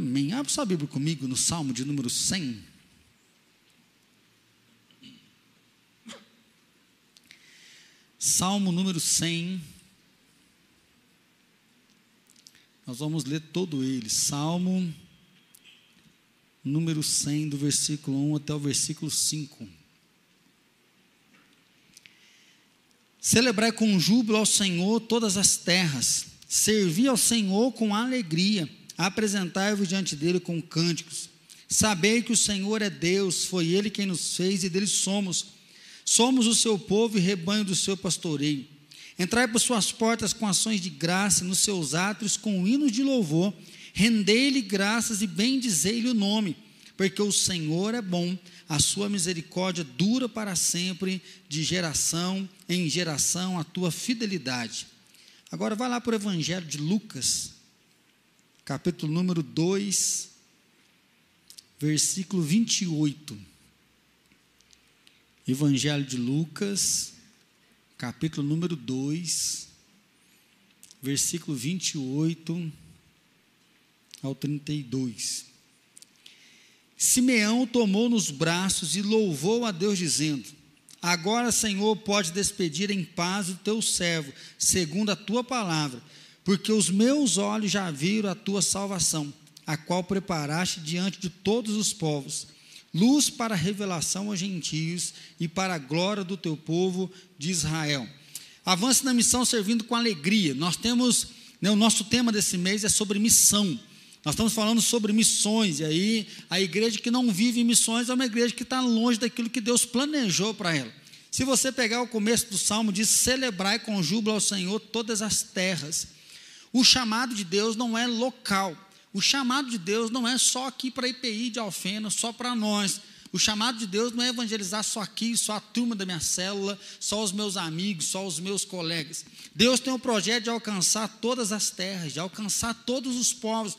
Amém. Abra sua Bíblia comigo no Salmo de número 100. Salmo número 100. Nós vamos ler todo ele. Salmo número 100, do versículo 1 até o versículo 5. Celebrai com júbilo ao Senhor todas as terras, servi ao Senhor com alegria, apresentai-vos diante dele com cânticos. Sabei que o Senhor é Deus, foi Ele quem nos fez e dele somos Somos o seu povo e rebanho do seu pastoreio. Entrai por suas portas com ações de graça, nos seus átrios com hinos de louvor. Rendei-lhe graças e bendizei-lhe o nome, porque o Senhor é bom, a sua misericórdia dura para sempre, de geração em geração, a tua fidelidade. Agora vai lá para o Evangelho de Lucas, capítulo número 2, versículo 28. Evangelho de Lucas, capítulo número 2, versículo 28 ao 32. Simeão tomou nos braços e louvou a Deus, dizendo: Agora, Senhor, pode despedir em paz o teu servo, segundo a tua palavra, porque os meus olhos já viram a tua salvação, a qual preparaste diante de todos os povos luz para a revelação aos gentios e para a glória do teu povo de Israel. Avance na missão servindo com alegria. Nós temos, né, o nosso tema desse mês é sobre missão. Nós estamos falando sobre missões, e aí a igreja que não vive missões é uma igreja que está longe daquilo que Deus planejou para ela. Se você pegar o começo do salmo, diz: celebrai com júbilo ao Senhor todas as terras. O chamado de Deus não é local, o chamado de Deus não é só aqui para IPI de Alfena, só para nós. O chamado de Deus não é evangelizar só aqui, só a turma da minha célula, só os meus amigos, só os meus colegas. Deus tem o um projeto de alcançar todas as terras, de alcançar todos os povos.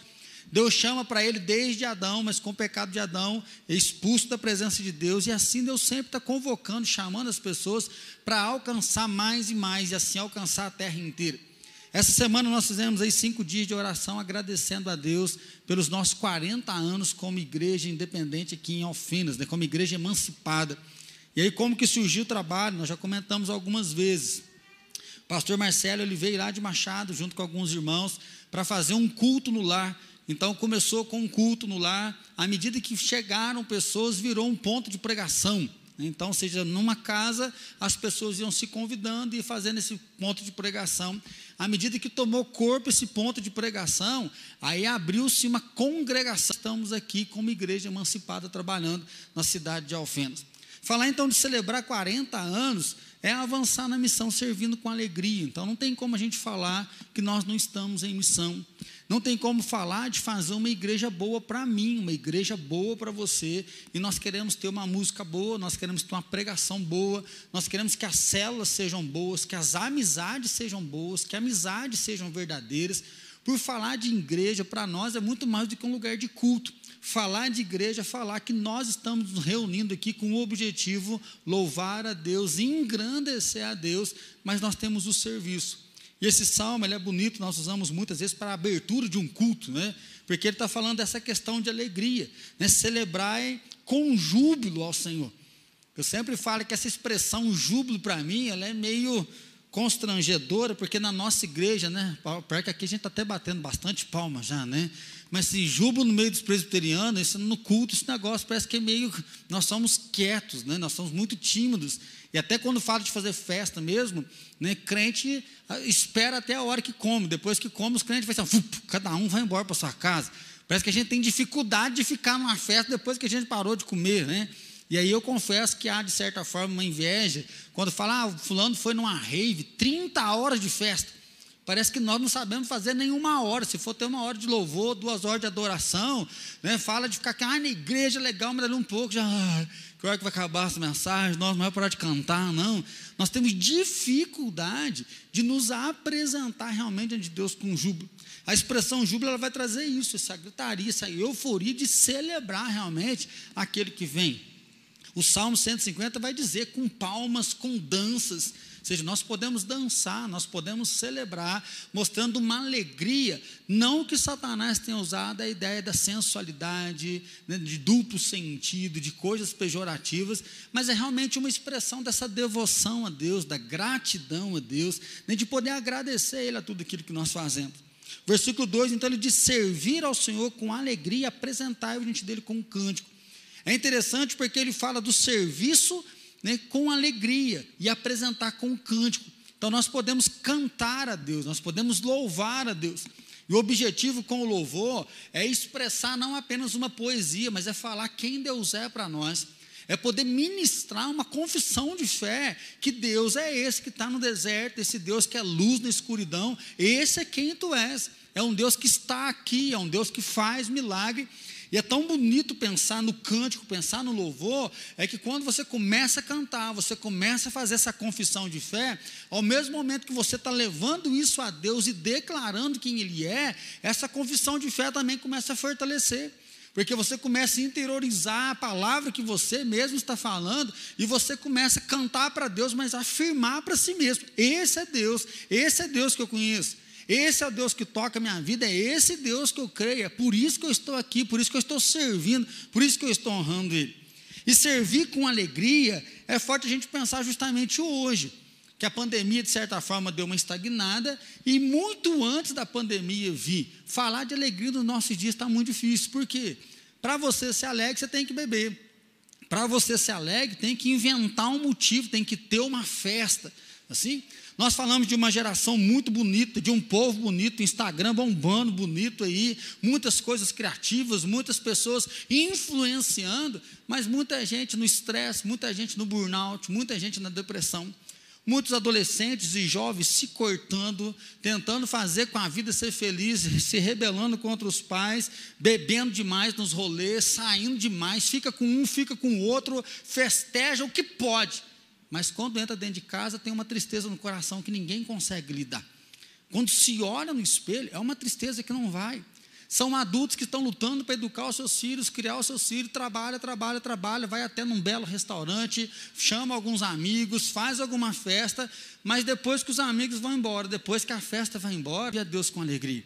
Deus chama para ele desde Adão, mas com o pecado de Adão, é expulso da presença de Deus, e assim Deus sempre está convocando, chamando as pessoas para alcançar mais e mais, e assim alcançar a terra inteira. Essa semana nós fizemos aí cinco dias de oração agradecendo a Deus pelos nossos 40 anos como igreja independente aqui em Alfinas, né, como igreja emancipada. E aí como que surgiu o trabalho? Nós já comentamos algumas vezes. O pastor Marcelo ele veio lá de Machado junto com alguns irmãos para fazer um culto no lar. Então começou com um culto no lar. À medida que chegaram pessoas, virou um ponto de pregação. Então, seja, numa casa, as pessoas iam se convidando e fazendo esse ponto de pregação. À medida que tomou corpo esse ponto de pregação, aí abriu-se uma congregação. Estamos aqui como igreja emancipada trabalhando na cidade de Alfenas. Falar então de celebrar 40 anos é avançar na missão servindo com alegria. Então não tem como a gente falar que nós não estamos em missão. Não tem como falar de fazer uma igreja boa para mim, uma igreja boa para você. E nós queremos ter uma música boa, nós queremos ter uma pregação boa, nós queremos que as células sejam boas, que as amizades sejam boas, que amizades sejam verdadeiras. Por falar de igreja, para nós é muito mais do que um lugar de culto. Falar de igreja é falar que nós estamos nos reunindo aqui com o objetivo louvar a Deus, engrandecer a Deus, mas nós temos o serviço. E esse salmo ele é bonito, nós usamos muitas vezes para a abertura de um culto, né? porque ele está falando dessa questão de alegria, né? celebrar com júbilo ao Senhor. Eu sempre falo que essa expressão júbilo para mim, ela é meio constrangedora, porque na nossa igreja, né, pior que aqui a gente está até batendo bastante palma já, né, mas se júbilo no meio dos presbiterianos, isso no culto, esse negócio parece que é meio, nós somos quietos, né, nós somos muito tímidos, e até quando fala de fazer festa mesmo, né, crente ah, espera até a hora que come, depois que come os crentes vai assim, cada um vai embora para sua casa, parece que a gente tem dificuldade de ficar numa festa depois que a gente parou de comer, né, e aí eu confesso que há, de certa forma, uma inveja, quando fala, ah, fulano foi numa rave, 30 horas de festa. Parece que nós não sabemos fazer nenhuma hora. Se for ter uma hora de louvor, duas horas de adoração, né, fala de ficar aqui, ah, na igreja legal, mas ali um pouco já. Que hora que vai acabar essa mensagem? Nós não vai parar de cantar, não. Nós temos dificuldade de nos apresentar realmente diante de Deus com júbilo. A expressão júbilo ela vai trazer isso, essa gritaria, essa euforia de celebrar realmente aquele que vem. O Salmo 150 vai dizer com palmas, com danças, Ou seja, nós podemos dançar, nós podemos celebrar, mostrando uma alegria. Não que Satanás tenha usado a ideia da sensualidade, né, de duplo sentido, de coisas pejorativas, mas é realmente uma expressão dessa devoção a Deus, da gratidão a Deus, né, de poder agradecer a Ele a tudo aquilo que nós fazemos. Versículo 2, então ele diz: servir ao Senhor com alegria, apresentar diante dele com um cântico. É interessante porque ele fala do serviço né, com alegria e apresentar com um cântico. Então nós podemos cantar a Deus, nós podemos louvar a Deus. E o objetivo com o louvor é expressar não apenas uma poesia, mas é falar quem Deus é para nós. É poder ministrar uma confissão de fé que Deus é esse que está no deserto, esse Deus que é luz na escuridão, esse é quem tu és. É um Deus que está aqui, é um Deus que faz milagre e é tão bonito pensar no cântico, pensar no louvor, é que quando você começa a cantar, você começa a fazer essa confissão de fé, ao mesmo momento que você está levando isso a Deus e declarando quem Ele é, essa confissão de fé também começa a fortalecer. Porque você começa a interiorizar a palavra que você mesmo está falando e você começa a cantar para Deus, mas afirmar para si mesmo: esse é Deus, esse é Deus que eu conheço. Esse é o Deus que toca a minha vida, é esse Deus que eu creio, é por isso que eu estou aqui, por isso que eu estou servindo, por isso que eu estou honrando Ele. E servir com alegria é forte a gente pensar justamente hoje, que a pandemia, de certa forma, deu uma estagnada, e muito antes da pandemia vir, falar de alegria nos nossos dias está muito difícil, por quê? Para você ser alegre, você tem que beber. Para você ser alegre, tem que inventar um motivo, tem que ter uma festa. Assim? Nós falamos de uma geração muito bonita, de um povo bonito, Instagram bombando bonito aí, muitas coisas criativas, muitas pessoas influenciando, mas muita gente no estresse, muita gente no burnout, muita gente na depressão. Muitos adolescentes e jovens se cortando, tentando fazer com a vida ser feliz, se rebelando contra os pais, bebendo demais nos rolês, saindo demais, fica com um, fica com o outro, festeja o que pode mas quando entra dentro de casa, tem uma tristeza no coração que ninguém consegue lidar. Quando se olha no espelho, é uma tristeza que não vai. São adultos que estão lutando para educar os seus filhos, criar os seus filhos, trabalha, trabalha, trabalha, vai até num belo restaurante, chama alguns amigos, faz alguma festa, mas depois que os amigos vão embora, depois que a festa vai embora, servir a Deus com alegria.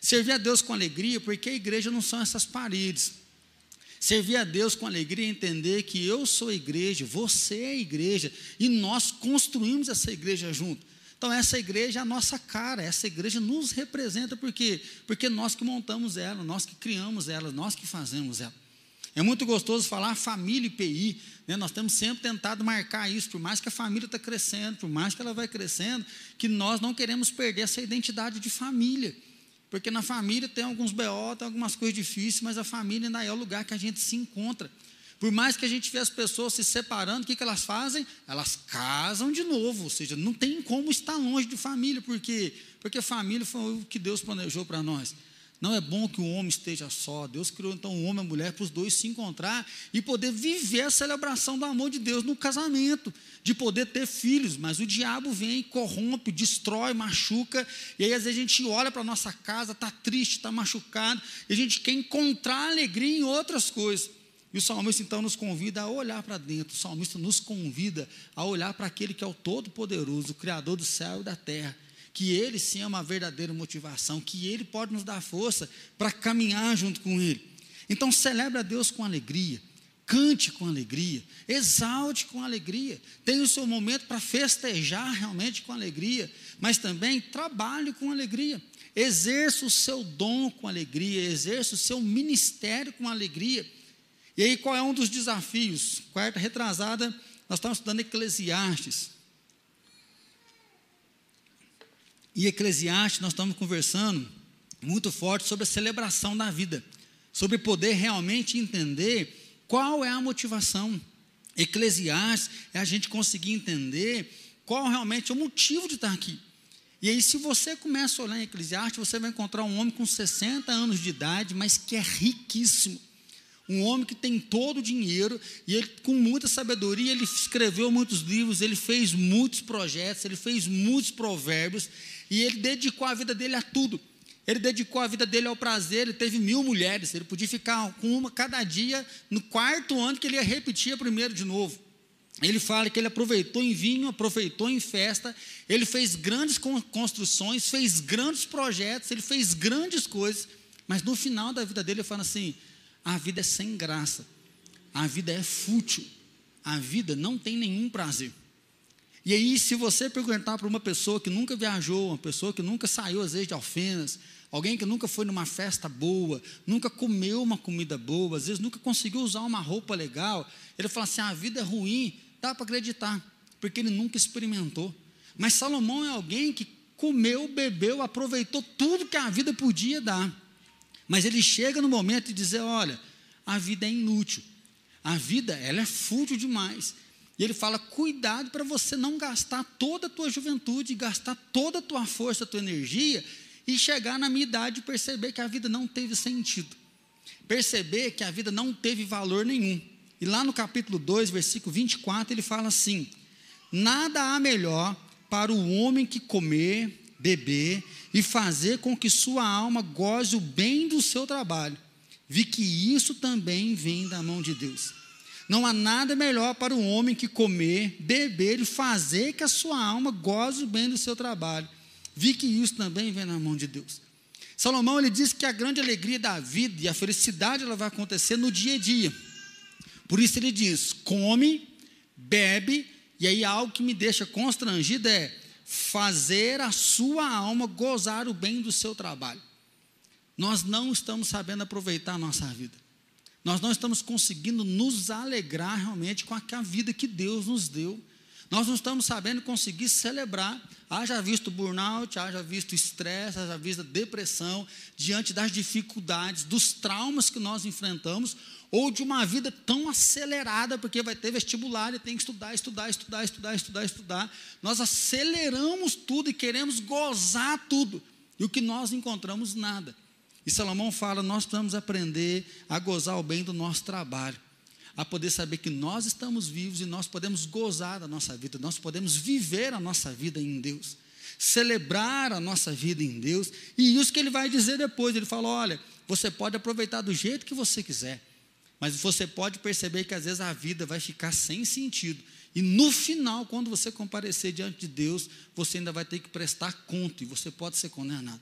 Servir a Deus com alegria, porque a igreja não são essas paredes. Servir a Deus com alegria e entender que eu sou a igreja, você é a igreja, e nós construímos essa igreja junto. Então, essa igreja é a nossa cara, essa igreja nos representa, por quê? Porque nós que montamos ela, nós que criamos ela, nós que fazemos ela. É muito gostoso falar família IPI, né? nós temos sempre tentado marcar isso, por mais que a família está crescendo, por mais que ela vai crescendo, que nós não queremos perder essa identidade de família. Porque na família tem alguns BO, tem algumas coisas difíceis, mas a família ainda é o lugar que a gente se encontra. Por mais que a gente vê as pessoas se separando, o que, que elas fazem? Elas casam de novo, ou seja, não tem como estar longe de família, porque porque família foi o que Deus planejou para nós. Não é bom que o homem esteja só. Deus criou então o homem e a mulher para os dois se encontrar e poder viver a celebração do amor de Deus no casamento, de poder ter filhos. Mas o diabo vem, corrompe, destrói, machuca. E aí às vezes a gente olha para a nossa casa, está triste, está machucado, e a gente quer encontrar alegria em outras coisas. E o salmista então nos convida a olhar para dentro, o salmista nos convida a olhar para aquele que é o Todo-Poderoso, o Criador do céu e da terra que Ele sim é uma verdadeira motivação, que Ele pode nos dar força para caminhar junto com Ele. Então, celebre a Deus com alegria, cante com alegria, exalte com alegria, tenha o seu momento para festejar realmente com alegria, mas também trabalhe com alegria, exerça o seu dom com alegria, exerça o seu ministério com alegria. E aí, qual é um dos desafios? Quarta retrasada, nós estamos estudando Eclesiastes. E Eclesiastes, nós estamos conversando muito forte sobre a celebração da vida, sobre poder realmente entender qual é a motivação. Eclesiastes é a gente conseguir entender qual realmente é o motivo de estar aqui. E aí, se você começa a olhar em Eclesiastes, você vai encontrar um homem com 60 anos de idade, mas que é riquíssimo. Um homem que tem todo o dinheiro e ele, com muita sabedoria, ele escreveu muitos livros, ele fez muitos projetos, ele fez muitos provérbios e ele dedicou a vida dele a tudo. Ele dedicou a vida dele ao prazer, ele teve mil mulheres, ele podia ficar com uma cada dia, no quarto ano que ele ia repetir a primeiro de novo. ele fala que ele aproveitou em vinho, aproveitou em festa, ele fez grandes construções, fez grandes projetos, ele fez grandes coisas, mas no final da vida dele ele fala assim: a vida é sem graça, a vida é fútil, a vida não tem nenhum prazer. E aí, se você perguntar para uma pessoa que nunca viajou, uma pessoa que nunca saiu às vezes de Alfenas, alguém que nunca foi numa festa boa, nunca comeu uma comida boa, às vezes nunca conseguiu usar uma roupa legal, ele fala assim: a vida é ruim, dá para acreditar, porque ele nunca experimentou. Mas Salomão é alguém que comeu, bebeu, aproveitou tudo que a vida podia dar. Mas ele chega no momento de dizer: olha, a vida é inútil, a vida ela é fútil demais. E ele fala: cuidado para você não gastar toda a tua juventude, gastar toda a tua força, a tua energia, e chegar na minha idade e perceber que a vida não teve sentido. Perceber que a vida não teve valor nenhum. E lá no capítulo 2, versículo 24, ele fala assim: Nada há melhor para o homem que comer, beber e fazer com que sua alma goze o bem do seu trabalho. Vi que isso também vem da mão de Deus. Não há nada melhor para o homem que comer, beber e fazer que a sua alma goze bem do seu trabalho. Vi que isso também vem na mão de Deus. Salomão ele diz que a grande alegria da vida e a felicidade ela vai acontecer no dia a dia. Por isso ele diz: come, bebe, e aí algo que me deixa constrangido é fazer a sua alma gozar o bem do seu trabalho. Nós não estamos sabendo aproveitar a nossa vida. Nós não estamos conseguindo nos alegrar realmente com a vida que Deus nos deu. Nós não estamos sabendo conseguir celebrar, haja visto burnout, haja visto estresse, haja visto depressão, diante das dificuldades, dos traumas que nós enfrentamos, ou de uma vida tão acelerada, porque vai ter vestibular e tem que estudar, estudar, estudar, estudar, estudar, estudar. Nós aceleramos tudo e queremos gozar tudo, e o que nós encontramos, nada. E Salomão fala: nós precisamos aprender a gozar o bem do nosso trabalho, a poder saber que nós estamos vivos e nós podemos gozar da nossa vida, nós podemos viver a nossa vida em Deus, celebrar a nossa vida em Deus, e isso que ele vai dizer depois: ele fala, olha, você pode aproveitar do jeito que você quiser, mas você pode perceber que às vezes a vida vai ficar sem sentido. E no final, quando você comparecer diante de Deus, você ainda vai ter que prestar conta e você pode ser condenado.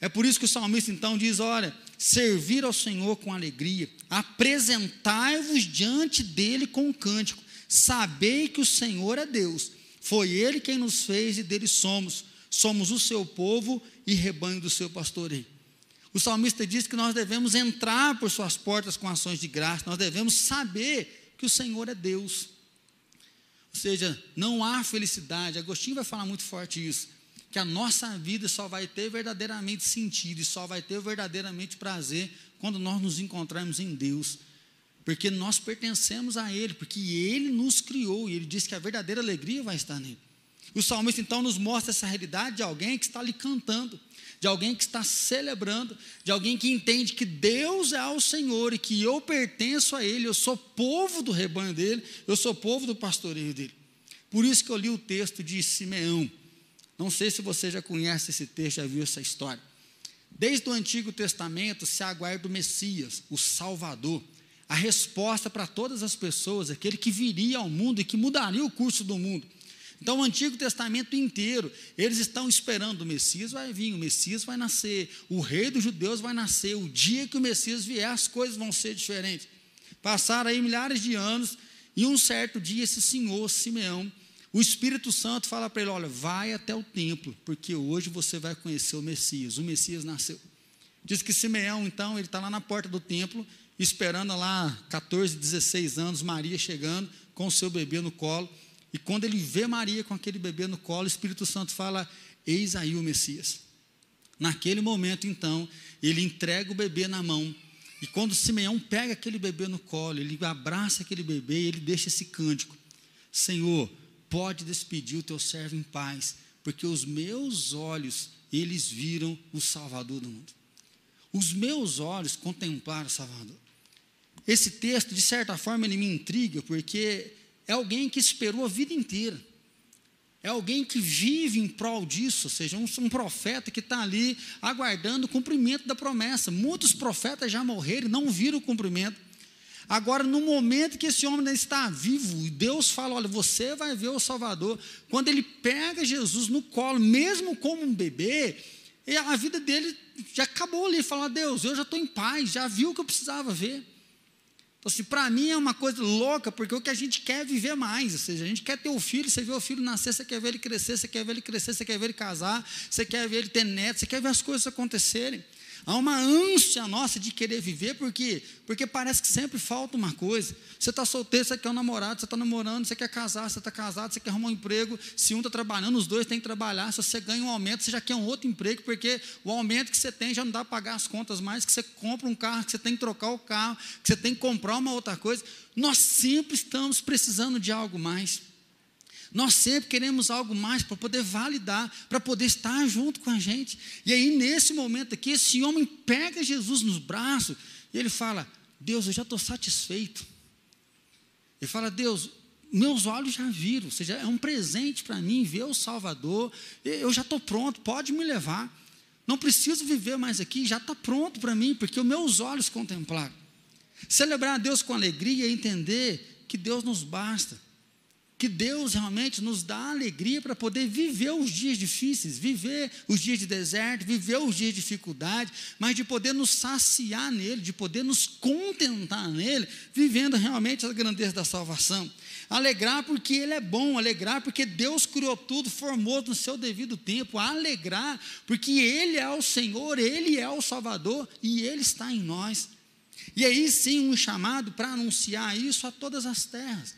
É por isso que o salmista então diz: olha, servir ao Senhor com alegria, apresentai-vos diante dele com um cântico, sabei que o Senhor é Deus, foi ele quem nos fez e dele somos, somos o seu povo e rebanho do seu pastoreio. O salmista diz que nós devemos entrar por suas portas com ações de graça, nós devemos saber que o Senhor é Deus. Ou seja, não há felicidade, Agostinho vai falar muito forte isso que a nossa vida só vai ter verdadeiramente sentido e só vai ter verdadeiramente prazer quando nós nos encontrarmos em Deus. Porque nós pertencemos a Ele, porque Ele nos criou e Ele diz que a verdadeira alegria vai estar nele. O salmista então nos mostra essa realidade de alguém que está ali cantando, de alguém que está celebrando, de alguém que entende que Deus é o Senhor e que eu pertenço a Ele, eu sou povo do rebanho dele, eu sou povo do pastoreio dele. Por isso que eu li o texto de Simeão. Não sei se você já conhece esse texto, já viu essa história. Desde o Antigo Testamento se aguarda o Messias, o Salvador, a resposta para todas as pessoas, aquele que viria ao mundo e que mudaria o curso do mundo. Então, o Antigo Testamento inteiro, eles estão esperando: o Messias vai vir, o Messias vai nascer, o Rei dos Judeus vai nascer. O dia que o Messias vier, as coisas vão ser diferentes. Passaram aí milhares de anos, e um certo dia, esse senhor, Simeão, o Espírito Santo fala para ele: olha, vai até o templo, porque hoje você vai conhecer o Messias. O Messias nasceu. Diz que Simeão, então, ele está lá na porta do templo, esperando lá 14, 16 anos, Maria chegando com o seu bebê no colo. E quando ele vê Maria com aquele bebê no colo, o Espírito Santo fala: Eis aí o Messias. Naquele momento, então, ele entrega o bebê na mão. E quando Simeão pega aquele bebê no colo, ele abraça aquele bebê e ele deixa esse cântico: Senhor, pode despedir o teu servo em paz, porque os meus olhos, eles viram o Salvador do mundo. Os meus olhos contemplaram o Salvador. Esse texto, de certa forma, ele me intriga, porque é alguém que esperou a vida inteira. É alguém que vive em prol disso, ou seja, um, um profeta que está ali aguardando o cumprimento da promessa. Muitos profetas já morreram e não viram o cumprimento. Agora, no momento que esse homem ainda está vivo, e Deus fala: Olha, você vai ver o Salvador. Quando ele pega Jesus no colo, mesmo como um bebê, a vida dele já acabou ali. Fala: Deus, eu já estou em paz, já vi o que eu precisava ver. Então, assim, para mim é uma coisa louca, porque o que a gente quer é viver mais, ou seja, a gente quer ter o filho, você vê o filho nascer, você quer ver ele crescer, você quer ver ele crescer, você quer ver ele casar, você quer ver ele ter neto, você quer ver as coisas acontecerem. Há uma ânsia nossa de querer viver, por quê? Porque parece que sempre falta uma coisa. Você está solteiro, você quer um namorado, você está namorando, você quer casar, você está casado, você quer arrumar um emprego. Se um está trabalhando, os dois têm que trabalhar. Se você ganha um aumento, você já quer um outro emprego, porque o aumento que você tem já não dá para pagar as contas mais, que você compra um carro, que você tem que trocar o carro, que você tem que comprar uma outra coisa. Nós sempre estamos precisando de algo mais. Nós sempre queremos algo mais para poder validar, para poder estar junto com a gente. E aí, nesse momento aqui, esse homem pega Jesus nos braços e ele fala: Deus, eu já estou satisfeito. Ele fala: Deus, meus olhos já viram, ou seja, é um presente para mim ver o Salvador. Eu já estou pronto, pode me levar. Não preciso viver mais aqui, já está pronto para mim, porque os meus olhos contemplaram. Celebrar a Deus com alegria e entender que Deus nos basta que Deus realmente nos dá alegria para poder viver os dias difíceis, viver os dias de deserto, viver os dias de dificuldade, mas de poder nos saciar nele, de poder nos contentar nele, vivendo realmente a grandeza da salvação. Alegrar porque ele é bom, alegrar porque Deus criou tudo, formou no seu devido tempo, alegrar porque ele é o Senhor, ele é o Salvador e ele está em nós. E aí sim um chamado para anunciar isso a todas as terras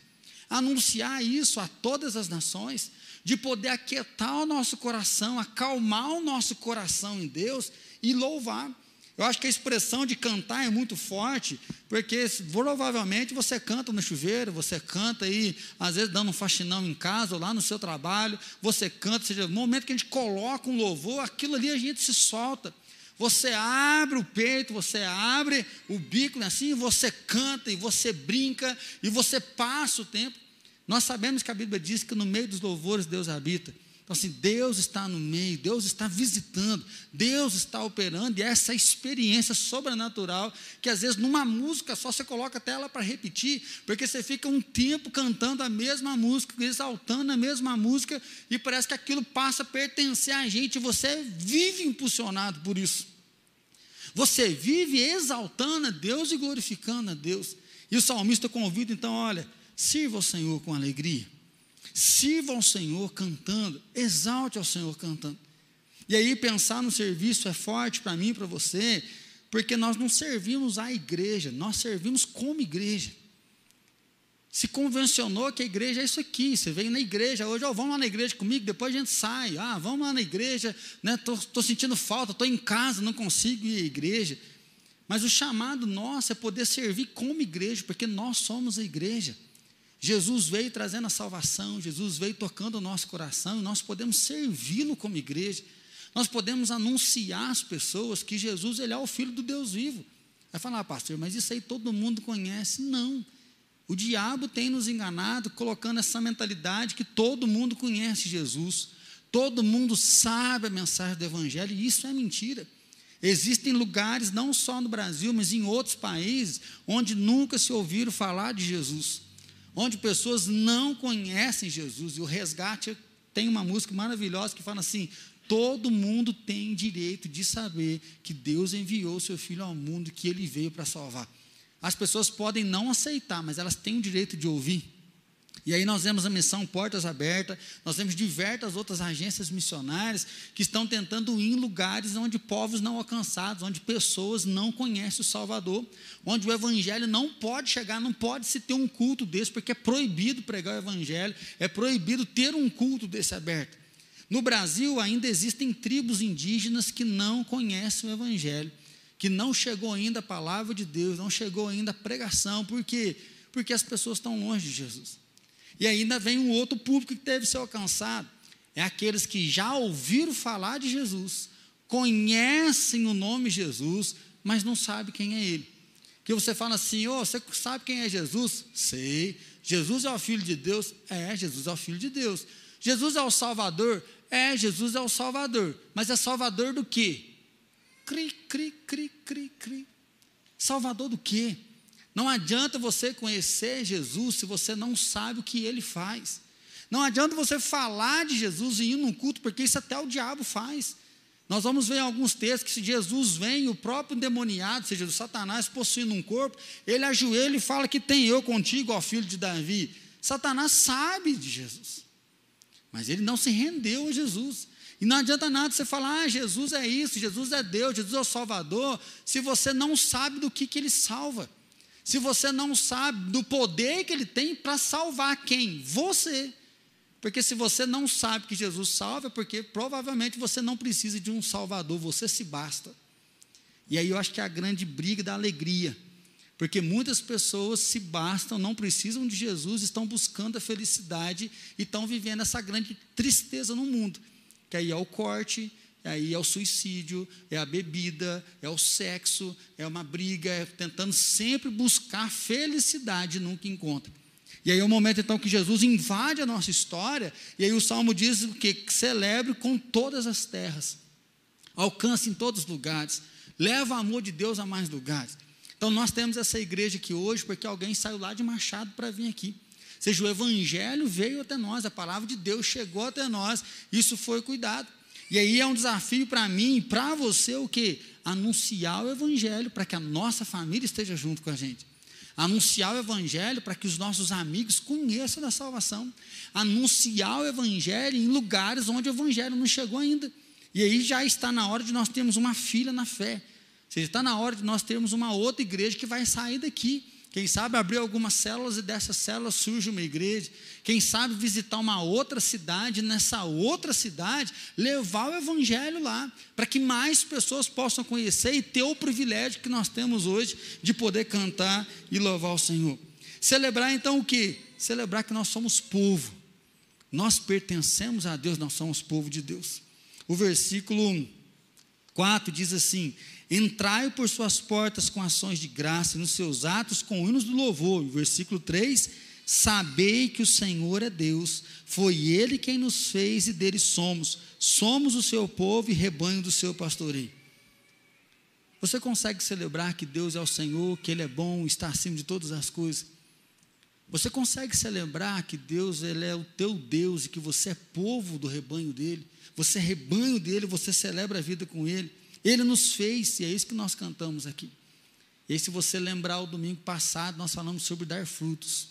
anunciar isso a todas as nações, de poder aquietar o nosso coração, acalmar o nosso coração em Deus e louvar. Eu acho que a expressão de cantar é muito forte, porque provavelmente você canta no chuveiro, você canta aí, às vezes dando um faxinão em casa ou lá no seu trabalho, você canta, seja, no momento que a gente coloca um louvor, aquilo ali a gente se solta. Você abre o peito, você abre o bico, né, assim, você canta e você brinca e você passa o tempo. Nós sabemos que a Bíblia diz que no meio dos louvores Deus habita. Então, assim, Deus está no meio, Deus está visitando, Deus está operando, e essa experiência sobrenatural, que às vezes numa música só você coloca até ela para repetir, porque você fica um tempo cantando a mesma música, exaltando a mesma música, e parece que aquilo passa a pertencer a gente, e você vive impulsionado por isso. Você vive exaltando a Deus e glorificando a Deus. E o salmista convida, então, olha, sirva ao Senhor com alegria, sirva ao Senhor cantando, exalte ao Senhor cantando. E aí, pensar no serviço é forte para mim e para você, porque nós não servimos a igreja, nós servimos como igreja. Se convencionou que a igreja é isso aqui. Você vem na igreja hoje, oh, vamos lá na igreja comigo, depois a gente sai. Ah, vamos lá na igreja, estou né, sentindo falta, estou em casa, não consigo ir à igreja. Mas o chamado nosso é poder servir como igreja, porque nós somos a igreja. Jesus veio trazendo a salvação, Jesus veio tocando o nosso coração e nós podemos servi-lo como igreja. Nós podemos anunciar às pessoas que Jesus ele é o Filho do Deus vivo. Vai falar, ah, pastor, mas isso aí todo mundo conhece. Não. O diabo tem nos enganado, colocando essa mentalidade que todo mundo conhece Jesus, todo mundo sabe a mensagem do Evangelho, e isso é mentira. Existem lugares, não só no Brasil, mas em outros países, onde nunca se ouviram falar de Jesus, onde pessoas não conhecem Jesus, e o resgate tem uma música maravilhosa que fala assim: todo mundo tem direito de saber que Deus enviou o seu Filho ao mundo, que ele veio para salvar. As pessoas podem não aceitar, mas elas têm o direito de ouvir. E aí nós vemos a missão Portas Abertas, nós temos diversas outras agências missionárias que estão tentando ir em lugares onde povos não alcançados, onde pessoas não conhecem o Salvador, onde o Evangelho não pode chegar, não pode se ter um culto desse, porque é proibido pregar o Evangelho, é proibido ter um culto desse aberto. No Brasil ainda existem tribos indígenas que não conhecem o Evangelho que não chegou ainda a palavra de Deus, não chegou ainda a pregação, por quê? Porque as pessoas estão longe de Jesus. E ainda vem um outro público que deve ser alcançado, é aqueles que já ouviram falar de Jesus, conhecem o nome Jesus, mas não sabem quem é Ele. Que você fala assim, oh, você sabe quem é Jesus? Sei. Jesus é o Filho de Deus? É, Jesus é o Filho de Deus. Jesus é o Salvador? É, Jesus é o Salvador. Mas é Salvador do quê? Cri, cri, cri, cri, cri. Salvador do quê? Não adianta você conhecer Jesus se você não sabe o que ele faz. Não adianta você falar de Jesus e ir num culto, porque isso até o diabo faz. Nós vamos ver em alguns textos que se Jesus vem, o próprio endemoniado, seja o Satanás possuindo um corpo, ele ajoelha e fala que tem eu contigo, ó filho de Davi. Satanás sabe de Jesus, mas ele não se rendeu a Jesus. E não adianta nada você falar, ah, Jesus é isso, Jesus é Deus, Jesus é o Salvador, se você não sabe do que, que ele salva. Se você não sabe do poder que ele tem para salvar quem? Você. Porque se você não sabe que Jesus salva, é porque provavelmente você não precisa de um Salvador, você se basta. E aí eu acho que é a grande briga da alegria. Porque muitas pessoas se bastam, não precisam de Jesus, estão buscando a felicidade e estão vivendo essa grande tristeza no mundo. Que aí é o corte, aí é o suicídio, é a bebida, é o sexo, é uma briga, é tentando sempre buscar felicidade, nunca encontra. E aí é o momento então que Jesus invade a nossa história, e aí o salmo diz o que? Celebre com todas as terras, alcance em todos os lugares, leva o amor de Deus a mais lugares. Então nós temos essa igreja aqui hoje porque alguém saiu lá de Machado para vir aqui. Ou seja, o evangelho veio até nós, a palavra de Deus chegou até nós, isso foi cuidado. E aí é um desafio para mim e para você o que? Anunciar o evangelho para que a nossa família esteja junto com a gente anunciar o Evangelho para que os nossos amigos conheçam da salvação, anunciar o Evangelho em lugares onde o Evangelho não chegou ainda. E aí já está na hora de nós termos uma filha na fé, ou seja, está na hora de nós termos uma outra igreja que vai sair daqui quem sabe abrir algumas células e dessas células surge uma igreja. Quem sabe visitar uma outra cidade, nessa outra cidade, levar o evangelho lá, para que mais pessoas possam conhecer e ter o privilégio que nós temos hoje de poder cantar e louvar o Senhor. Celebrar então o que? Celebrar que nós somos povo. Nós pertencemos a Deus, nós somos povo de Deus. O versículo 4 diz assim: Entrai por suas portas com ações de graça, nos seus atos com hinos do louvor. Versículo 3: Sabei que o Senhor é Deus, foi Ele quem nos fez e dele somos. Somos o seu povo e rebanho do seu pastoreio. Você consegue celebrar que Deus é o Senhor, que Ele é bom, está acima de todas as coisas? Você consegue celebrar que Deus ele é o teu Deus e que você é povo do rebanho dele? Você é rebanho dele, você celebra a vida com ele. Ele nos fez, e é isso que nós cantamos aqui. E se você lembrar o domingo passado, nós falamos sobre dar frutos.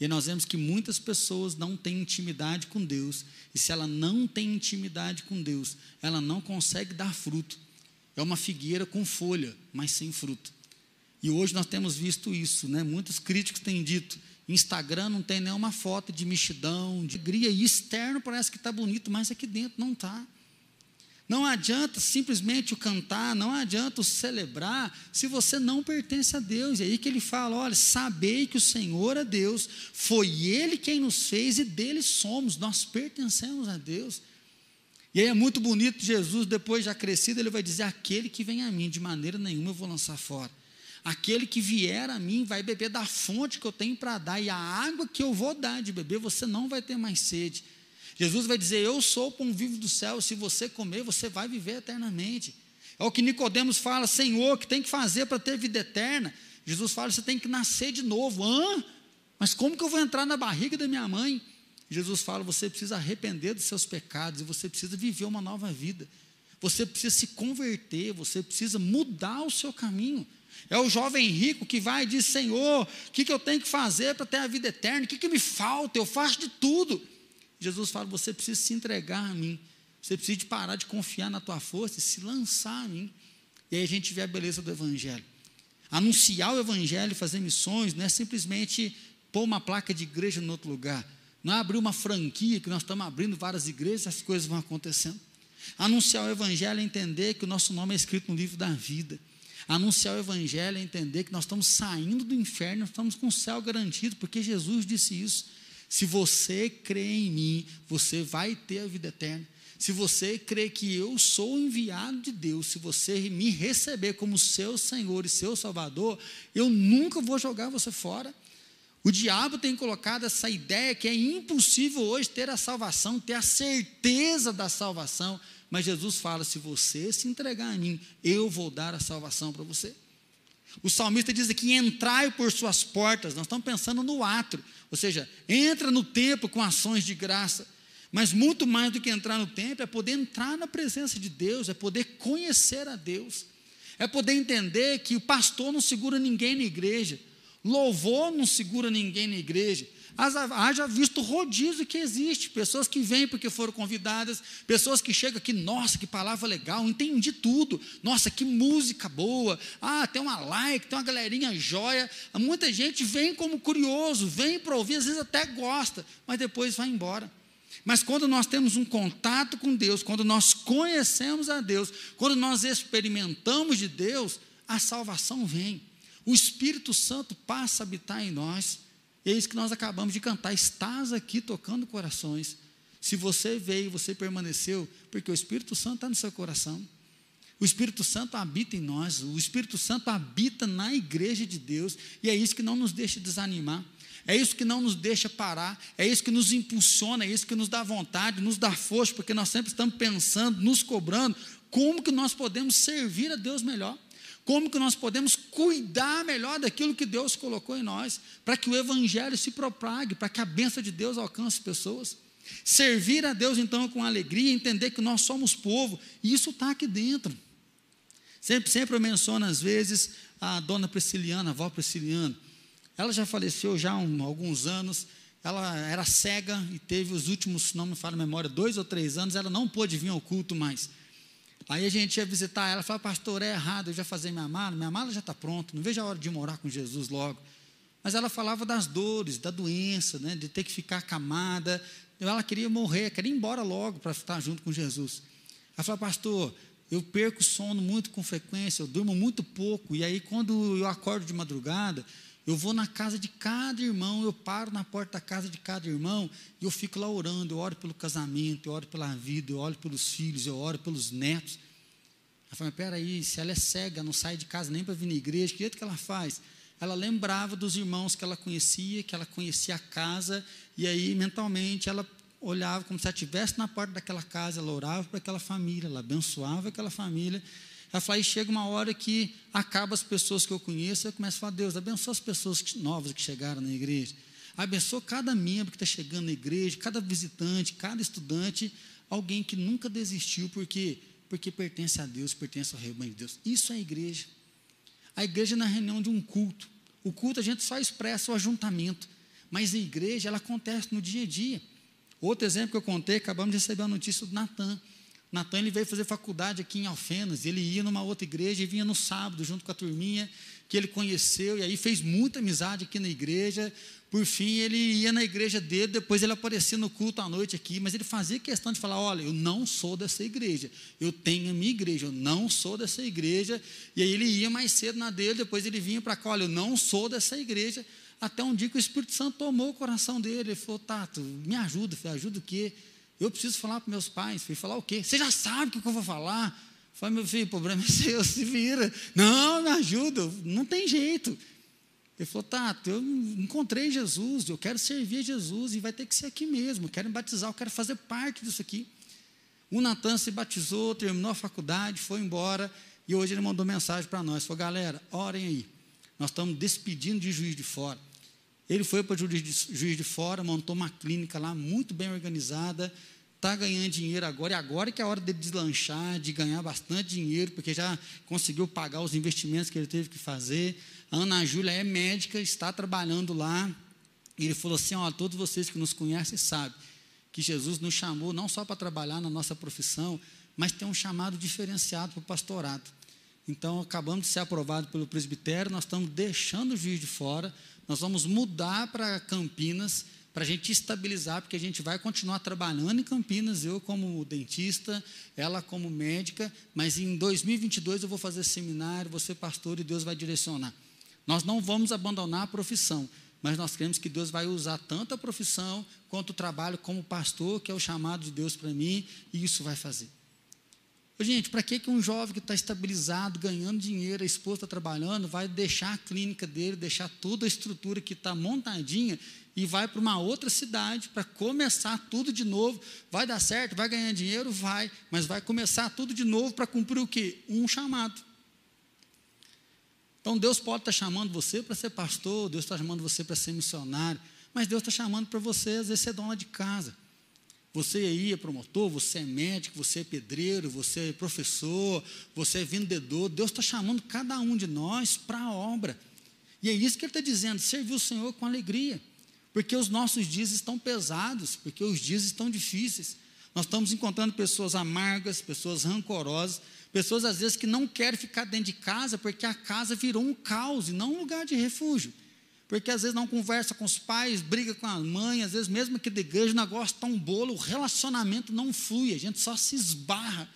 E nós vemos que muitas pessoas não têm intimidade com Deus. E se ela não tem intimidade com Deus, ela não consegue dar fruto. É uma figueira com folha, mas sem fruto. E hoje nós temos visto isso, né? Muitos críticos têm dito: Instagram não tem nenhuma foto de mexidão, de alegria, e externo parece que está bonito, mas aqui dentro não está. Não adianta simplesmente o cantar, não adianta o celebrar, se você não pertence a Deus. E aí que ele fala: olha, sabei que o Senhor é Deus, foi Ele quem nos fez e dele somos, nós pertencemos a Deus. E aí é muito bonito, Jesus, depois já crescido, ele vai dizer: aquele que vem a mim, de maneira nenhuma eu vou lançar fora. Aquele que vier a mim vai beber da fonte que eu tenho para dar, e a água que eu vou dar de beber, você não vai ter mais sede. Jesus vai dizer: Eu sou o pão vivo do céu, se você comer, você vai viver eternamente. É o que Nicodemos fala, Senhor, que tem que fazer para ter vida eterna? Jesus fala: você tem que nascer de novo. Hã? Mas como que eu vou entrar na barriga da minha mãe? Jesus fala: você precisa arrepender dos seus pecados e você precisa viver uma nova vida. Você precisa se converter, você precisa mudar o seu caminho. É o jovem rico que vai e diz: Senhor, o que, que eu tenho que fazer para ter a vida eterna? O que, que me falta? Eu faço de tudo. Jesus fala: você precisa se entregar a mim. Você precisa de parar de confiar na tua força e se lançar a mim. E aí a gente vê a beleza do Evangelho. Anunciar o Evangelho, fazer missões, não é simplesmente pôr uma placa de igreja em outro lugar. Não é abrir uma franquia, que nós estamos abrindo várias igrejas, as coisas vão acontecendo. Anunciar o Evangelho é entender que o nosso nome é escrito no livro da vida. Anunciar o Evangelho é entender que nós estamos saindo do inferno, estamos com o céu garantido, porque Jesus disse isso. Se você crê em mim, você vai ter a vida eterna. Se você crê que eu sou enviado de Deus, se você me receber como seu Senhor e seu Salvador, eu nunca vou jogar você fora. O diabo tem colocado essa ideia que é impossível hoje ter a salvação, ter a certeza da salvação. Mas Jesus fala: se você se entregar a mim, eu vou dar a salvação para você. O salmista diz aqui: entrai por suas portas. Nós estamos pensando no ato, ou seja, entra no templo com ações de graça. Mas muito mais do que entrar no templo é poder entrar na presença de Deus, é poder conhecer a Deus, é poder entender que o pastor não segura ninguém na igreja, louvor não segura ninguém na igreja, Haja visto o rodízio que existe, pessoas que vêm porque foram convidadas, pessoas que chegam aqui, nossa, que palavra legal, entendi tudo, nossa, que música boa, ah, tem uma like, tem uma galerinha joia. Muita gente vem como curioso, vem para ouvir, às vezes até gosta, mas depois vai embora. Mas quando nós temos um contato com Deus, quando nós conhecemos a Deus, quando nós experimentamos de Deus, a salvação vem. O Espírito Santo passa a habitar em nós. E é isso que nós acabamos de cantar. Estás aqui tocando corações. Se você veio, você permaneceu, porque o Espírito Santo está no seu coração. O Espírito Santo habita em nós, o Espírito Santo habita na igreja de Deus, e é isso que não nos deixa desanimar, é isso que não nos deixa parar, é isso que nos impulsiona, é isso que nos dá vontade, nos dá força, porque nós sempre estamos pensando, nos cobrando, como que nós podemos servir a Deus melhor. Como que nós podemos cuidar melhor daquilo que Deus colocou em nós, para que o Evangelho se propague, para que a bênção de Deus alcance pessoas? Servir a Deus então com alegria, entender que nós somos povo, e isso está aqui dentro. Sempre, sempre eu menciono às vezes a dona Prisciliana, a avó Prisciliana. Ela já faleceu já há um, alguns anos, ela era cega e teve os últimos, não me falo a memória, dois ou três anos, ela não pôde vir ao culto mais. Aí a gente ia visitar ela, falava, pastor, é errado, eu já fazer minha mala, minha mala já está pronta, não vejo a hora de morar com Jesus logo. Mas ela falava das dores, da doença, né, de ter que ficar acamada. Ela queria morrer, queria ir embora logo para estar junto com Jesus. Ela falava, pastor, eu perco sono muito com frequência, eu durmo muito pouco, e aí quando eu acordo de madrugada, eu vou na casa de cada irmão, eu paro na porta da casa de cada irmão e eu fico lá orando. Eu oro pelo casamento, eu oro pela vida, eu oro pelos filhos, eu oro pelos netos. Ela falou: peraí, se ela é cega, não sai de casa nem para vir na igreja, que jeito que ela faz? Ela lembrava dos irmãos que ela conhecia, que ela conhecia a casa, e aí mentalmente ela olhava como se ela estivesse na porta daquela casa, ela orava para aquela família, ela abençoava aquela família. Ela fala, e chega uma hora que acaba as pessoas que eu conheço, eu começo a falar, Deus, abençoa as pessoas novas que chegaram na igreja. Abençoa cada membro que está chegando na igreja, cada visitante, cada estudante, alguém que nunca desistiu, porque porque pertence a Deus, pertence ao rebanho de Deus. Isso é a igreja. A igreja é reunião de um culto. O culto a gente só expressa o ajuntamento, mas a igreja ela acontece no dia a dia. Outro exemplo que eu contei, acabamos de receber a notícia do Natan. Natan ele veio fazer faculdade aqui em Alfenas, ele ia numa outra igreja e vinha no sábado junto com a turminha que ele conheceu, e aí fez muita amizade aqui na igreja. Por fim, ele ia na igreja dele, depois ele aparecia no culto à noite aqui, mas ele fazia questão de falar: olha, eu não sou dessa igreja, eu tenho a minha igreja, eu não sou dessa igreja. E aí ele ia mais cedo na dele, depois ele vinha para cá: olha, eu não sou dessa igreja. Até um dia que o Espírito Santo tomou o coração dele, ele falou: Tato, me ajuda, falei, ajuda o quê? Eu preciso falar para meus pais. Falei, falar o quê? Você já sabe o que eu vou falar? Falei, meu filho, o problema é seu, se vira. Não, me ajuda, não tem jeito. Ele falou, Tato, eu encontrei Jesus, eu quero servir a Jesus e vai ter que ser aqui mesmo. Eu quero me batizar, eu quero fazer parte disso aqui. O Natan se batizou, terminou a faculdade, foi embora e hoje ele mandou mensagem para nós. Falou, galera, orem aí. Nós estamos despedindo de juiz de fora. Ele foi para o juiz de fora, montou uma clínica lá muito bem organizada, está ganhando dinheiro agora, e agora que é a hora de deslanchar, de ganhar bastante dinheiro, porque já conseguiu pagar os investimentos que ele teve que fazer. A Ana Júlia é médica, está trabalhando lá. E ele falou assim: ó, todos vocês que nos conhecem sabem que Jesus nos chamou não só para trabalhar na nossa profissão, mas tem um chamado diferenciado para o pastorado. Então, acabamos de ser aprovados pelo presbitério, nós estamos deixando o juiz de fora, nós vamos mudar para Campinas para a gente estabilizar, porque a gente vai continuar trabalhando em Campinas, eu como dentista, ela como médica, mas em 2022 eu vou fazer seminário, vou ser pastor e Deus vai direcionar. Nós não vamos abandonar a profissão, mas nós cremos que Deus vai usar tanto a profissão quanto o trabalho como pastor, que é o chamado de Deus para mim, e isso vai fazer. Gente, para que, um jovem que está estabilizado, ganhando dinheiro, a esposa está trabalhando, vai deixar a clínica dele, deixar toda a estrutura que está montadinha e vai para uma outra cidade para começar tudo de novo? Vai dar certo? Vai ganhar dinheiro? Vai, mas vai começar tudo de novo para cumprir o quê? Um chamado. Então Deus pode estar chamando você para ser pastor, Deus está chamando você para ser missionário, mas Deus está chamando para você, às vezes, ser dona de casa. Você aí é promotor, você é médico, você é pedreiro, você é professor, você é vendedor. Deus está chamando cada um de nós para a obra. E é isso que Ele está dizendo: servir o Senhor com alegria. Porque os nossos dias estão pesados, porque os dias estão difíceis. Nós estamos encontrando pessoas amargas, pessoas rancorosas, pessoas às vezes que não querem ficar dentro de casa porque a casa virou um caos e não um lugar de refúgio porque às vezes não conversa com os pais, briga com a mãe, às vezes mesmo que da igreja o negócio está um bolo, o relacionamento não flui, a gente só se esbarra.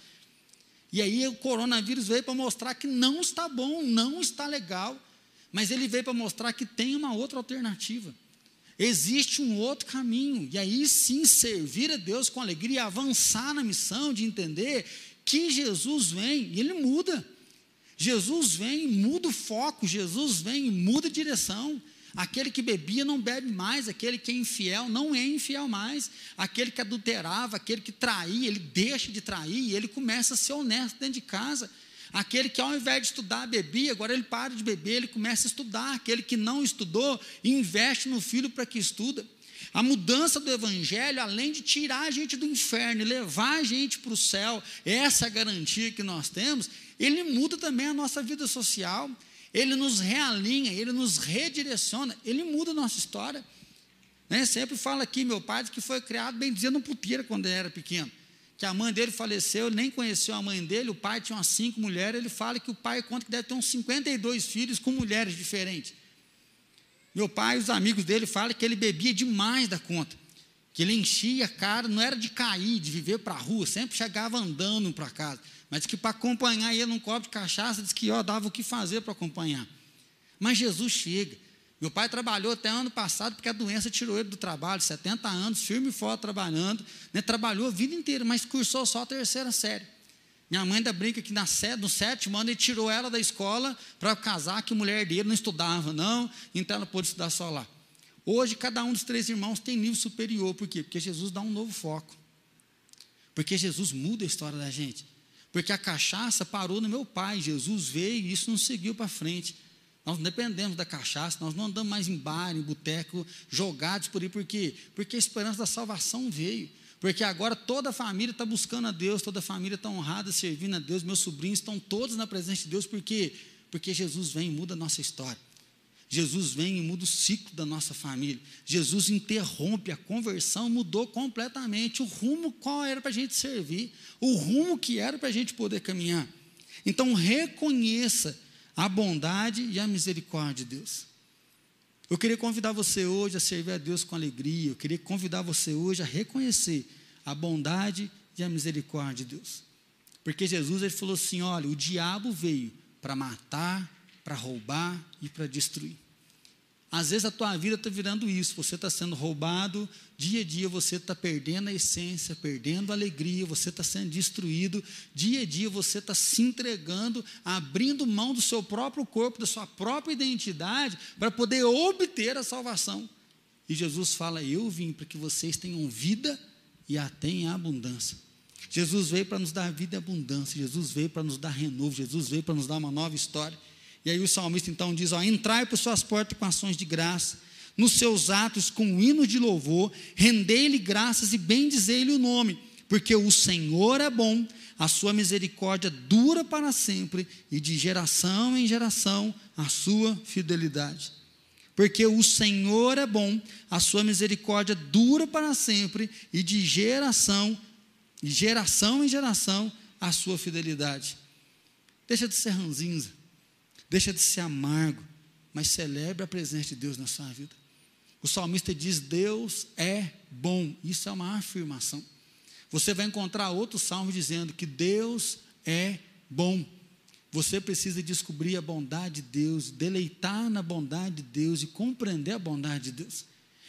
E aí o coronavírus veio para mostrar que não está bom, não está legal, mas ele veio para mostrar que tem uma outra alternativa. Existe um outro caminho, e aí sim servir a Deus com alegria, avançar na missão de entender que Jesus vem e ele muda. Jesus vem e muda o foco, Jesus vem e muda a direção. Aquele que bebia não bebe mais, aquele que é infiel não é infiel mais, aquele que adulterava, aquele que traía, ele deixa de trair e ele começa a ser honesto dentro de casa. Aquele que ao invés de estudar bebia, agora ele para de beber, ele começa a estudar. Aquele que não estudou, investe no filho para que estuda. A mudança do evangelho, além de tirar a gente do inferno e levar a gente para o céu, essa é garantia que nós temos, ele muda também a nossa vida social. Ele nos realinha, ele nos redireciona, ele muda a nossa história. Né? Sempre fala aqui, meu pai, que foi criado, bem dizendo, no puteira quando ele era pequeno. Que a mãe dele faleceu, nem conheceu a mãe dele, o pai tinha umas cinco mulheres, ele fala que o pai conta que deve ter uns 52 filhos com mulheres diferentes. Meu pai e os amigos dele falam que ele bebia demais da conta. Que ele enchia a cara, não era de cair, de viver para a rua, sempre chegava andando para casa. Mas que para acompanhar ele num copo de cachaça, disse que ó, dava o que fazer para acompanhar. Mas Jesus chega. Meu pai trabalhou até ano passado, porque a doença tirou ele do trabalho, 70 anos, firme e forte trabalhando, né, trabalhou a vida inteira, mas cursou só a terceira série. Minha mãe ainda brinca que na, no sétimo ano ele tirou ela da escola para casar, que a mulher dele não estudava, não, então ela pôde estudar só lá. Hoje, cada um dos três irmãos tem nível superior, por quê? Porque Jesus dá um novo foco. Porque Jesus muda a história da gente. Porque a cachaça parou no meu pai, Jesus veio e isso não seguiu para frente. Nós dependemos da cachaça, nós não andamos mais em bar, em boteco, jogados por aí, por quê? Porque a esperança da salvação veio. Porque agora toda a família está buscando a Deus, toda a família está honrada, servindo a Deus, meus sobrinhos estão todos na presença de Deus, por quê? Porque Jesus vem e muda a nossa história. Jesus vem e muda o ciclo da nossa família. Jesus interrompe a conversão, mudou completamente o rumo qual era para a gente servir, o rumo que era para a gente poder caminhar. Então reconheça a bondade e a misericórdia de Deus. Eu queria convidar você hoje a servir a Deus com alegria. Eu queria convidar você hoje a reconhecer a bondade e a misericórdia de Deus. Porque Jesus ele falou assim: olha, o diabo veio para matar, para roubar e para destruir. Às vezes a tua vida está virando isso, você está sendo roubado, dia a dia você está perdendo a essência, perdendo a alegria, você está sendo destruído, dia a dia você está se entregando, abrindo mão do seu próprio corpo, da sua própria identidade, para poder obter a salvação. E Jesus fala: Eu vim para que vocês tenham vida e a tenham abundância. Jesus veio para nos dar vida e abundância, Jesus veio para nos dar renovo, Jesus veio para nos dar uma nova história. E aí o salmista então diz: ó, entrai por suas portas com ações de graça, nos seus atos com hinos de louvor, rendei-lhe graças e bendizei-lhe o nome, porque o Senhor é bom, a sua misericórdia dura para sempre, e de geração em geração a sua fidelidade. Porque o Senhor é bom, a sua misericórdia dura para sempre, e de geração, geração em geração a sua fidelidade. Deixa de ser ranzinza. Deixa de ser amargo, mas celebre a presença de Deus na sua vida. O salmista diz: Deus é bom. Isso é uma afirmação. Você vai encontrar outro salmo dizendo que Deus é bom. Você precisa descobrir a bondade de Deus, deleitar na bondade de Deus e compreender a bondade de Deus.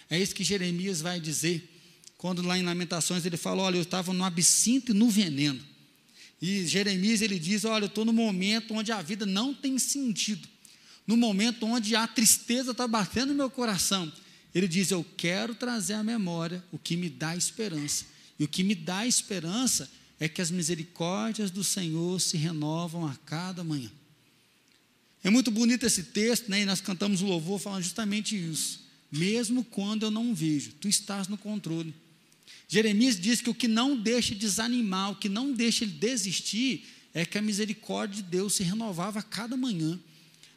É isso que Jeremias vai dizer, quando lá em Lamentações ele fala: Olha, eu estava no absinto e no veneno. E Jeremias ele diz: Olha, eu estou no momento onde a vida não tem sentido, no momento onde a tristeza está batendo no meu coração. Ele diz: Eu quero trazer à memória o que me dá esperança. E o que me dá esperança é que as misericórdias do Senhor se renovam a cada manhã. É muito bonito esse texto, né? E nós cantamos o louvor falando justamente isso. Mesmo quando eu não vejo, tu estás no controle. Jeremias diz que o que não deixa desanimar, o que não deixa ele desistir, é que a misericórdia de Deus se renovava a cada manhã.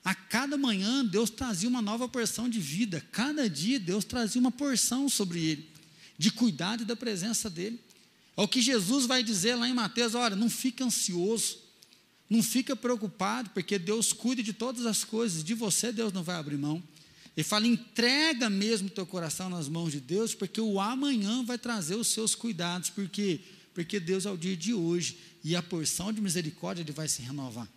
A cada manhã Deus trazia uma nova porção de vida. Cada dia Deus trazia uma porção sobre ele, de cuidado e da presença dele. É o que Jesus vai dizer lá em Mateus: olha, não fica ansioso, não fica preocupado, porque Deus cuida de todas as coisas, de você Deus não vai abrir mão. Ele fala: entrega mesmo teu coração nas mãos de Deus, porque o amanhã vai trazer os seus cuidados, porque porque Deus é o dia de hoje e a porção de misericórdia ele vai se renovar.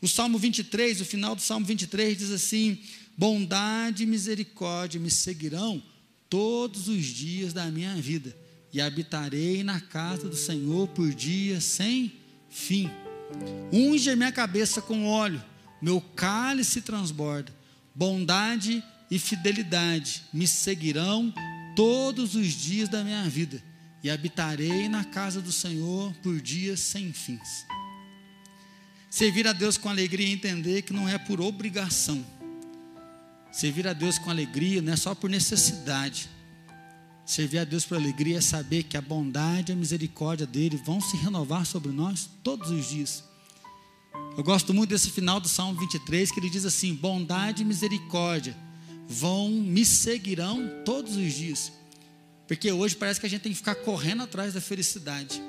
O Salmo 23, o final do Salmo 23 diz assim: Bondade e misericórdia me seguirão todos os dias da minha vida, e habitarei na casa do Senhor por dias sem fim. Unge a minha cabeça com óleo, meu cálice transborda. Bondade e fidelidade me seguirão todos os dias da minha vida e habitarei na casa do Senhor por dias sem fins. Servir a Deus com alegria e entender que não é por obrigação. Servir a Deus com alegria não é só por necessidade. Servir a Deus por alegria é saber que a bondade e a misericórdia dele vão se renovar sobre nós todos os dias. Eu gosto muito desse final do Salmo 23, que ele diz assim: bondade e misericórdia vão me seguirão todos os dias. Porque hoje parece que a gente tem que ficar correndo atrás da felicidade.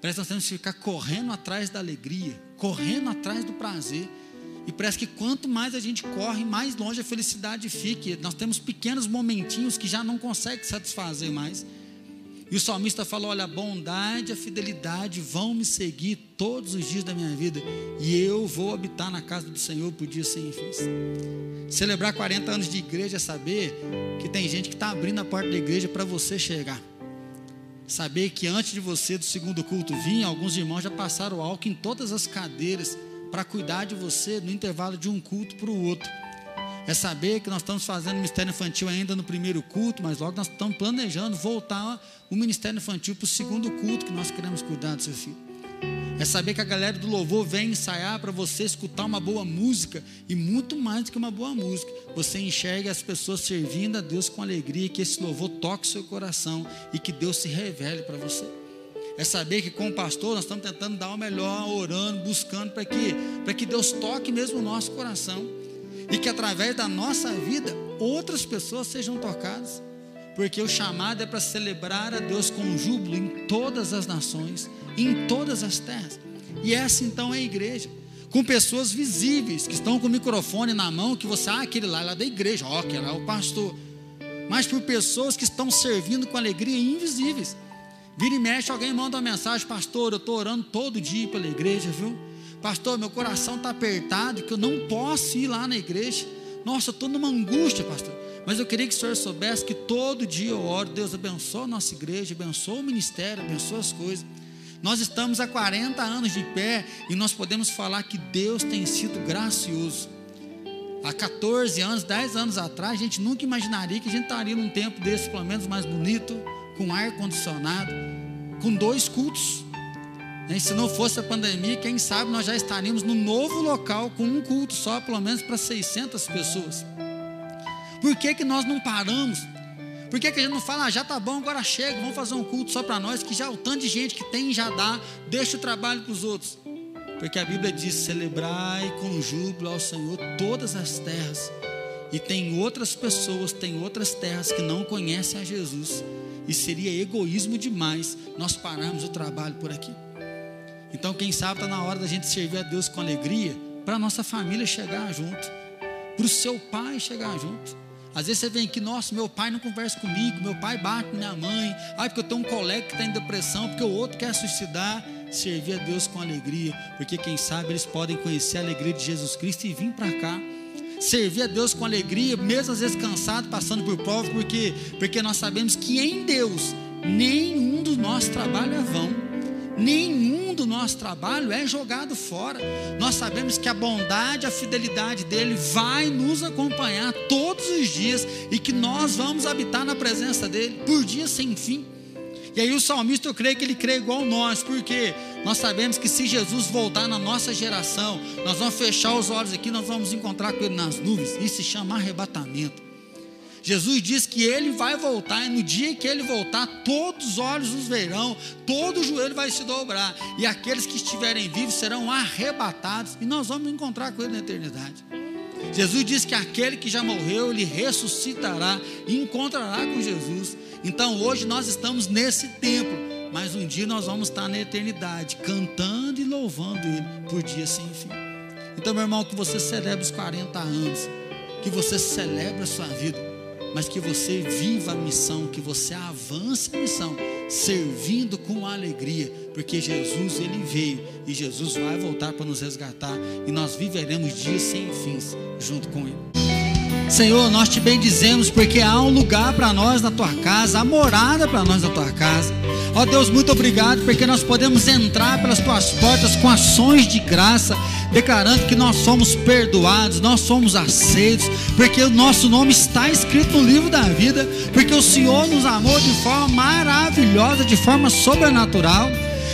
Parece que nós temos que ficar correndo atrás da alegria, correndo atrás do prazer. E parece que quanto mais a gente corre, mais longe a felicidade fica. Nós temos pequenos momentinhos que já não conseguem satisfazer mais. E o salmista falou: Olha, a bondade e a fidelidade vão me seguir todos os dias da minha vida, e eu vou habitar na casa do Senhor por dias sem fim. Celebrar 40 anos de igreja é saber que tem gente que está abrindo a porta da igreja para você chegar. Saber que antes de você, do segundo culto, vir, alguns irmãos já passaram álcool em todas as cadeiras para cuidar de você no intervalo de um culto para o outro é saber que nós estamos fazendo ministério infantil ainda no primeiro culto, mas logo nós estamos planejando voltar o ministério infantil para o segundo culto que nós queremos cuidar do seu filho. É saber que a galera do louvor vem ensaiar para você escutar uma boa música e muito mais do que uma boa música. Você enxerga as pessoas servindo a Deus com alegria, que esse louvor toque seu coração e que Deus se revele para você. É saber que com o pastor nós estamos tentando dar o melhor, orando, buscando para que, para que Deus toque mesmo o nosso coração e que através da nossa vida outras pessoas sejam tocadas, porque o chamado é para celebrar a Deus com júbilo em todas as nações, em todas as terras. E essa então é a igreja, com pessoas visíveis que estão com o microfone na mão, que você, ah, aquele lá lá da igreja, ó, aquele lá é o pastor. Mas por pessoas que estão servindo com alegria invisíveis. Vira e mexe, alguém manda uma mensagem, pastor, eu estou orando todo dia pela igreja, viu? Pastor, meu coração está apertado, que eu não posso ir lá na igreja. Nossa, eu estou numa angústia, pastor. Mas eu queria que o senhor soubesse que todo dia eu oro, Deus abençoa a nossa igreja, abençoa o ministério, abençoa as coisas. Nós estamos há 40 anos de pé e nós podemos falar que Deus tem sido gracioso. Há 14 anos, 10 anos atrás, a gente nunca imaginaria que a gente estaria num tempo desse, pelo menos mais bonito, com ar condicionado, com dois cultos. E se não fosse a pandemia, quem sabe nós já estaríamos no novo local com um culto só, pelo menos para 600 pessoas. Por que, que nós não paramos? Por que, que a gente não fala, ah, já tá bom, agora chega, vamos fazer um culto só para nós, que já o tanto de gente que tem já dá, deixa o trabalho para os outros. Porque a Bíblia diz: celebrai com júbilo ao Senhor todas as terras. E tem outras pessoas, tem outras terras que não conhecem a Jesus. E seria egoísmo demais nós pararmos o trabalho por aqui. Então, quem sabe está na hora da gente servir a Deus com alegria, para a nossa família chegar junto, para o seu pai chegar junto. Às vezes você vem aqui, nossa, meu pai não conversa comigo, meu pai bate minha mãe, ai, porque eu tenho um colega que está em depressão, porque o outro quer suicidar. Servir a Deus com alegria, porque quem sabe eles podem conhecer a alegria de Jesus Cristo e vir para cá. Servir a Deus com alegria, mesmo às vezes cansado, passando por provas, porque, porque nós sabemos que em Deus nenhum do nosso trabalho é vão nenhum do nosso trabalho é jogado fora. Nós sabemos que a bondade, a fidelidade dele vai nos acompanhar todos os dias e que nós vamos habitar na presença dele por dias sem fim. E aí o salmista, eu creio que ele crê igual nós, por quê? Nós sabemos que se Jesus voltar na nossa geração, nós vamos fechar os olhos aqui, nós vamos encontrar com Ele nas nuvens. Isso se chama arrebatamento. Jesus diz que Ele vai voltar, e no dia que Ele voltar, todos os olhos nos verão, todo o joelho vai se dobrar, e aqueles que estiverem vivos serão arrebatados, e nós vamos encontrar com Ele na eternidade. Jesus diz que aquele que já morreu, ele ressuscitará e encontrará com Jesus. Então hoje nós estamos nesse templo, mas um dia nós vamos estar na eternidade, cantando e louvando Ele por dia sem fim. Então, meu irmão, que você celebre os 40 anos, que você celebre a sua vida, mas que você viva a missão, que você avance a missão, servindo com alegria, porque Jesus ele veio e Jesus vai voltar para nos resgatar e nós viveremos dias sem fins junto com ele. Senhor, nós te bendizemos porque há um lugar para nós na tua casa, há morada para nós na tua casa. Ó Deus, muito obrigado porque nós podemos entrar pelas tuas portas com ações de graça, declarando que nós somos perdoados, nós somos aceitos, porque o nosso nome está escrito no livro da vida, porque o Senhor nos amou de forma maravilhosa, de forma sobrenatural.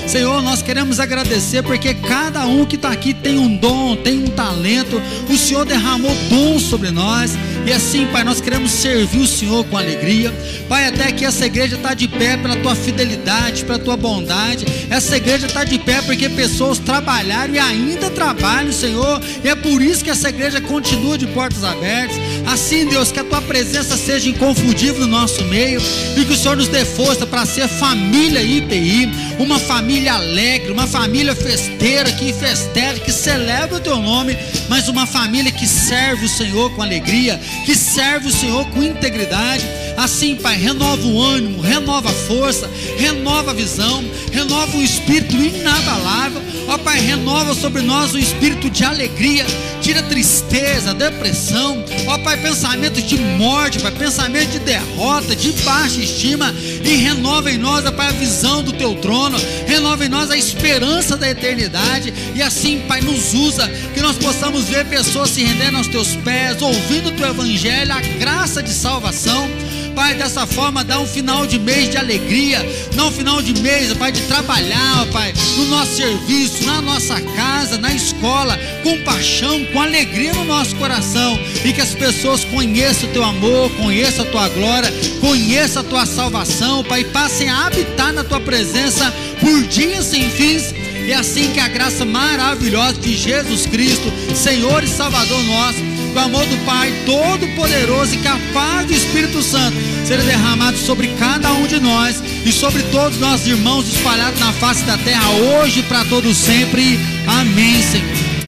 Senhor, nós queremos agradecer porque cada um que está aqui tem um dom, tem um talento. O Senhor derramou dom sobre nós. E assim, Pai, nós queremos servir o Senhor com alegria. Pai, até que essa igreja está de pé pela tua fidelidade, pela tua bondade. Essa igreja está de pé porque pessoas trabalharam e ainda trabalham, Senhor. E é por isso que essa igreja continua de portas abertas. Assim, Deus, que a tua presença seja inconfundível no nosso meio e que o Senhor nos dê força para ser família IPI, uma família alegre, uma família festeira, que festeja, que celebra o teu nome, mas uma família que serve o Senhor com alegria, que serve o Senhor com integridade. Assim, Pai, renova o ânimo, renova a força, renova a visão, renova o espírito inabalável. Ó Pai, renova sobre nós o espírito de alegria, tira tristeza, depressão. Ó Pai, pensamento de morte, Pai, pensamento de derrota, de baixa estima. E renova em nós, ó Pai, a visão do Teu trono, renova em nós a esperança da eternidade. E assim, Pai, nos usa, que nós possamos ver pessoas se rendendo aos Teus pés, ouvindo o Teu Evangelho, a graça de salvação. Pai, dessa forma, dá um final de mês de alegria, dá um final de mês, Pai, de trabalhar, Pai, no nosso serviço, na nossa casa, na escola, com paixão, com alegria no nosso coração, e que as pessoas conheçam o Teu amor, conheçam a Tua glória, conheçam a Tua salvação, Pai, e passem a habitar na Tua presença por dias sem fins. E assim que a graça maravilhosa de Jesus Cristo, Senhor e Salvador nosso, o amor do Pai Todo-Poderoso e capaz do Espírito Santo seja derramado sobre cada um de nós e sobre todos nossos irmãos espalhados na face da terra, hoje para todos sempre. Amém, Senhor.